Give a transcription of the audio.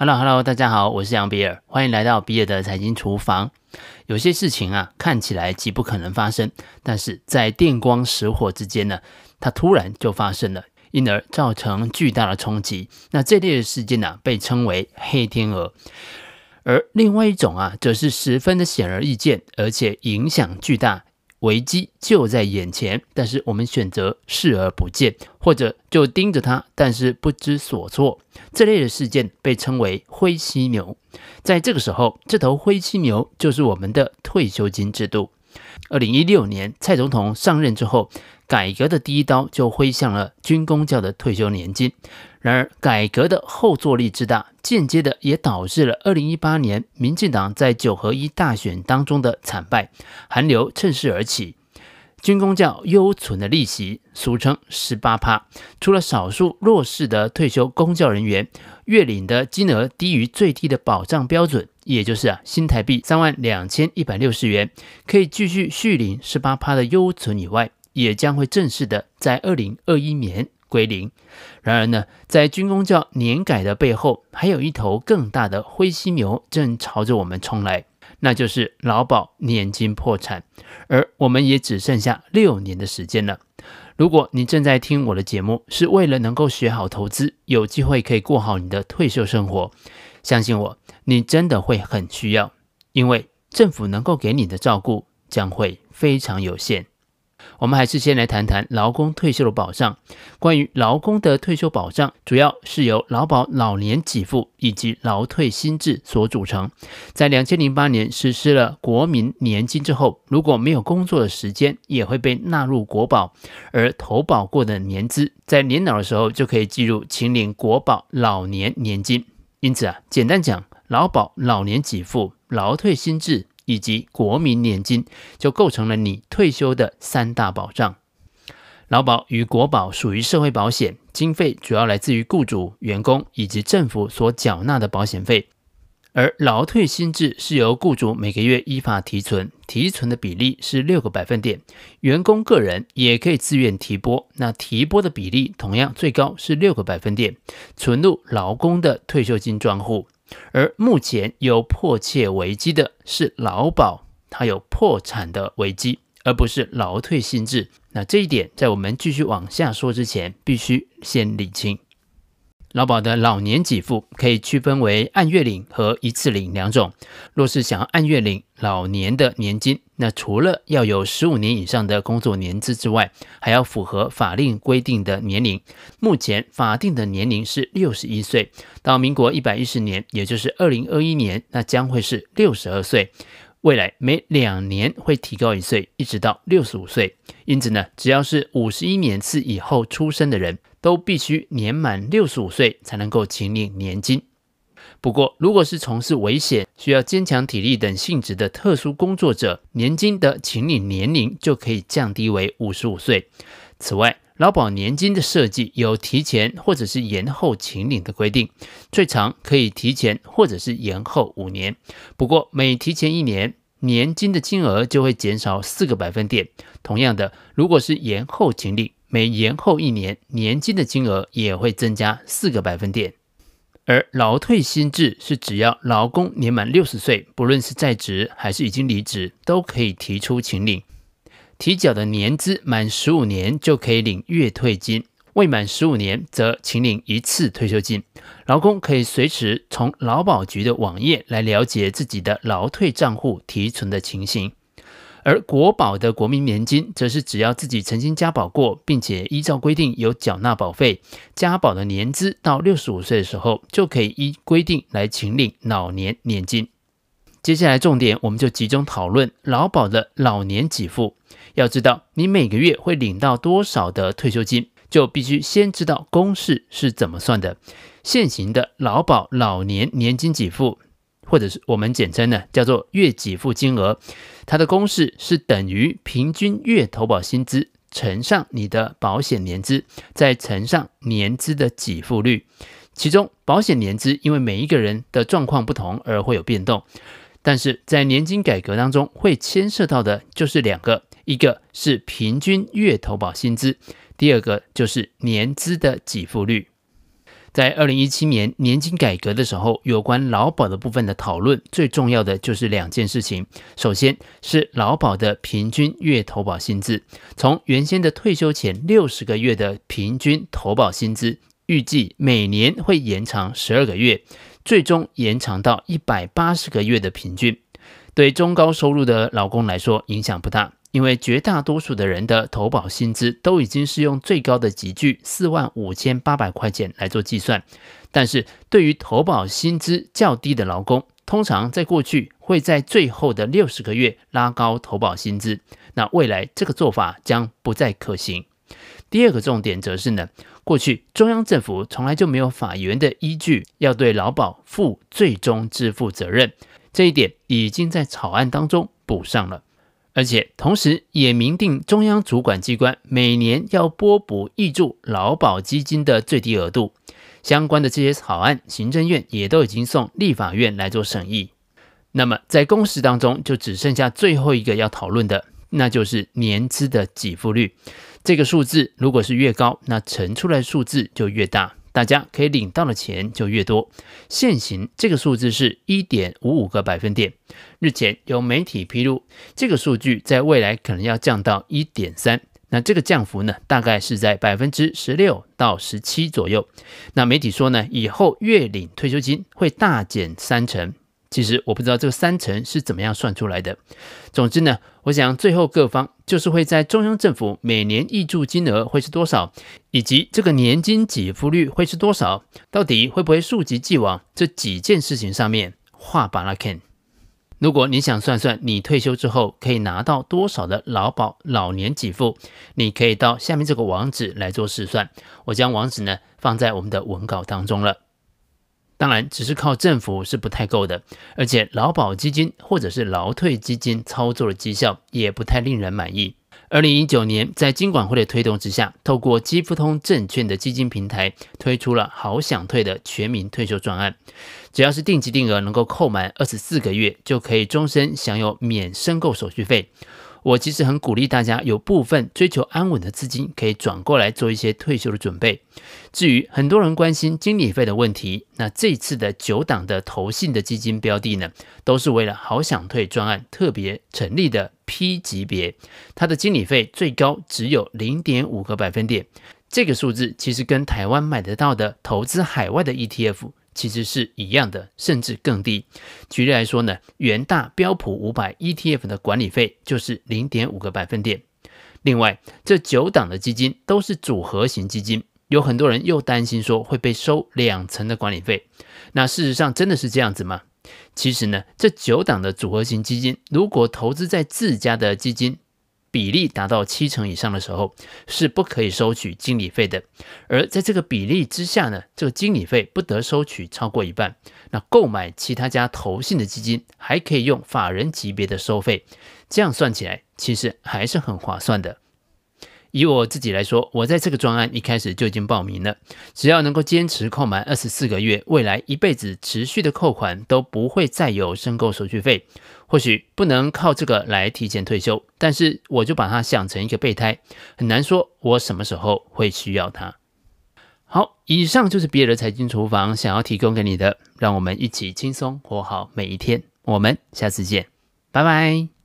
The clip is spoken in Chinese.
Hello，Hello，大家好，我是杨比尔，欢迎来到比尔的财经厨房。有些事情啊，看起来极不可能发生，但是在电光石火之间呢，它突然就发生了，因而造成巨大的冲击。那这类的事件呢、被称为黑天鹅。而另外一种啊，则是十分的显而易见，而且影响巨大。危机就在眼前，但是我们选择视而不见，或者就盯着它，但是不知所措。这类的事件被称为灰犀牛。在这个时候，这头灰犀牛就是我们的退休金制度。二零一六年，蔡总统上任之后，改革的第一刀就挥向了军公教的退休年金。然而，改革的后坐力之大，间接的也导致了二零一八年民进党在九合一大选当中的惨败，寒流趁势而起。军公教优存的利息，俗称十八趴，除了少数弱势的退休公教人员月领的金额低于最低的保障标准，也就是啊新台币三万两千一百六十元，可以继续续领十八趴的优存以外，也将会正式的在二零二一年。归零。然而呢，在军公教年改的背后，还有一头更大的灰犀牛正朝着我们冲来，那就是劳保年金破产。而我们也只剩下六年的时间了。如果你正在听我的节目，是为了能够学好投资，有机会可以过好你的退休生活，相信我，你真的会很需要，因为政府能够给你的照顾将会非常有限。我们还是先来谈谈劳工退休的保障。关于劳工的退休保障，主要是由劳保老年给付以及劳退新制所组成。在两千零八年实施了国民年金之后，如果没有工作的时间，也会被纳入国保，而投保过的年资，在年老的时候就可以计入请领国保老年年金。因此啊，简单讲，劳保老年给付、劳退新制。以及国民年金就构成了你退休的三大保障。劳保与国保属于社会保险，经费主要来自于雇主、员工以及政府所缴纳的保险费。而劳退新制是由雇主每个月依法提存，提存的比例是六个百分点，员工个人也可以自愿提拨，那提拨的比例同样最高是六个百分点，存入劳工的退休金专户。而目前有迫切危机的是劳保，它有破产的危机，而不是劳退性质。那这一点在我们继续往下说之前，必须先理清。劳保的老年给付可以区分为按月领和一次领两种。若是想要按月领老年的年金，那除了要有十五年以上的工作年资之外，还要符合法令规定的年龄。目前法定的年龄是六十一岁，到民国一百一十年，也就是二零二一年，那将会是六十二岁。未来每两年会提高一岁，一直到六十五岁。因此呢，只要是五十一年次以后出生的人，都必须年满六十五岁才能够请领年金。不过，如果是从事危险、需要坚强体力等性质的特殊工作者，年金的请领年龄就可以降低为五十五岁。此外，劳保年金的设计有提前或者是延后请领的规定，最长可以提前或者是延后五年。不过每提前一年，年金的金额就会减少四个百分点。同样的，如果是延后请领，每延后一年，年金的金额也会增加四个百分点。而劳退新制是只要劳工年满六十岁，不论是在职还是已经离职，都可以提出请领。提缴的年资满十五年就可以领月退金，未满十五年则请领一次退休金。劳工可以随时从劳保局的网页来了解自己的劳退账户提存的情形。而国保的国民年金，则是只要自己曾经加保过，并且依照规定有缴纳保费，加保的年资到六十五岁的时候，就可以依规定来请领老年年金。接下来重点，我们就集中讨论劳保的老年给付。要知道你每个月会领到多少的退休金，就必须先知道公式是怎么算的。现行的劳保老年年金给付，或者是我们简称呢叫做月给付金额，它的公式是等于平均月投保薪资乘上你的保险年资，再乘上年资的给付率。其中保险年资因为每一个人的状况不同而会有变动。但是在年金改革当中，会牵涉到的就是两个，一个是平均月投保薪资，第二个就是年资的给付率。在二零一七年年金改革的时候，有关劳保的部分的讨论，最重要的就是两件事情。首先是劳保的平均月投保薪资，从原先的退休前六十个月的平均投保薪资，预计每年会延长十二个月，最终延长到一百八十个月的平均。对中高收入的劳工来说，影响不大。因为绝大多数的人的投保薪资都已经是用最高的级距四万五千八百块钱来做计算，但是对于投保薪资较低的劳工，通常在过去会在最后的六十个月拉高投保薪资，那未来这个做法将不再可行。第二个重点则是呢，过去中央政府从来就没有法源的依据要对劳保负最终支付责任，这一点已经在草案当中补上了。而且同时也明定中央主管机关每年要拨补挹注劳保基金的最低额度，相关的这些草案，行政院也都已经送立法院来做审议。那么在公示当中，就只剩下最后一个要讨论的，那就是年资的给付率。这个数字如果是越高，那乘出来数字就越大。大家可以领到的钱就越多。现行这个数字是一点五五个百分点。日前有媒体披露，这个数据在未来可能要降到一点三。那这个降幅呢，大概是在百分之十六到十七左右。那媒体说呢，以后月领退休金会大减三成。其实我不知道这个三成是怎么样算出来的。总之呢，我想最后各方就是会在中央政府每年挹注金额会是多少，以及这个年金给付率会是多少，到底会不会溯及既往这几件事情上面画芭乐 can。如果你想算算你退休之后可以拿到多少的劳保老年给付，你可以到下面这个网址来做试算。我将网址呢放在我们的文稿当中了。当然，只是靠政府是不太够的，而且劳保基金或者是劳退基金操作的绩效也不太令人满意。二零一九年，在金管会的推动之下，透过基富通证券的基金平台推出了好想退的全民退休专案，只要是定期定额能够扣满二十四个月，就可以终身享有免申购手续费。我其实很鼓励大家有部分追求安稳的资金，可以转过来做一些退休的准备。至于很多人关心经理费的问题，那这次的九档的投信的基金标的呢，都是为了好想退专案特别成立的 P 级别，它的经理费最高只有零点五个百分点。这个数字其实跟台湾买得到的投资海外的 ETF。其实是一样的，甚至更低。举例来说呢，元大标普五百 ETF 的管理费就是零点五个百分点。另外，这九档的基金都是组合型基金，有很多人又担心说会被收两成的管理费。那事实上真的是这样子吗？其实呢，这九档的组合型基金，如果投资在自家的基金，比例达到七成以上的时候，是不可以收取经理费的。而在这个比例之下呢，这个经理费不得收取超过一半。那购买其他家投信的基金，还可以用法人级别的收费。这样算起来，其实还是很划算的。以我自己来说，我在这个专案一开始就已经报名了。只要能够坚持扣满二十四个月，未来一辈子持续的扣款都不会再有申购手续费。或许不能靠这个来提前退休，但是我就把它想成一个备胎，很难说我什么时候会需要它。好，以上就是比尔的财经厨房想要提供给你的，让我们一起轻松活好每一天。我们下次见，拜拜。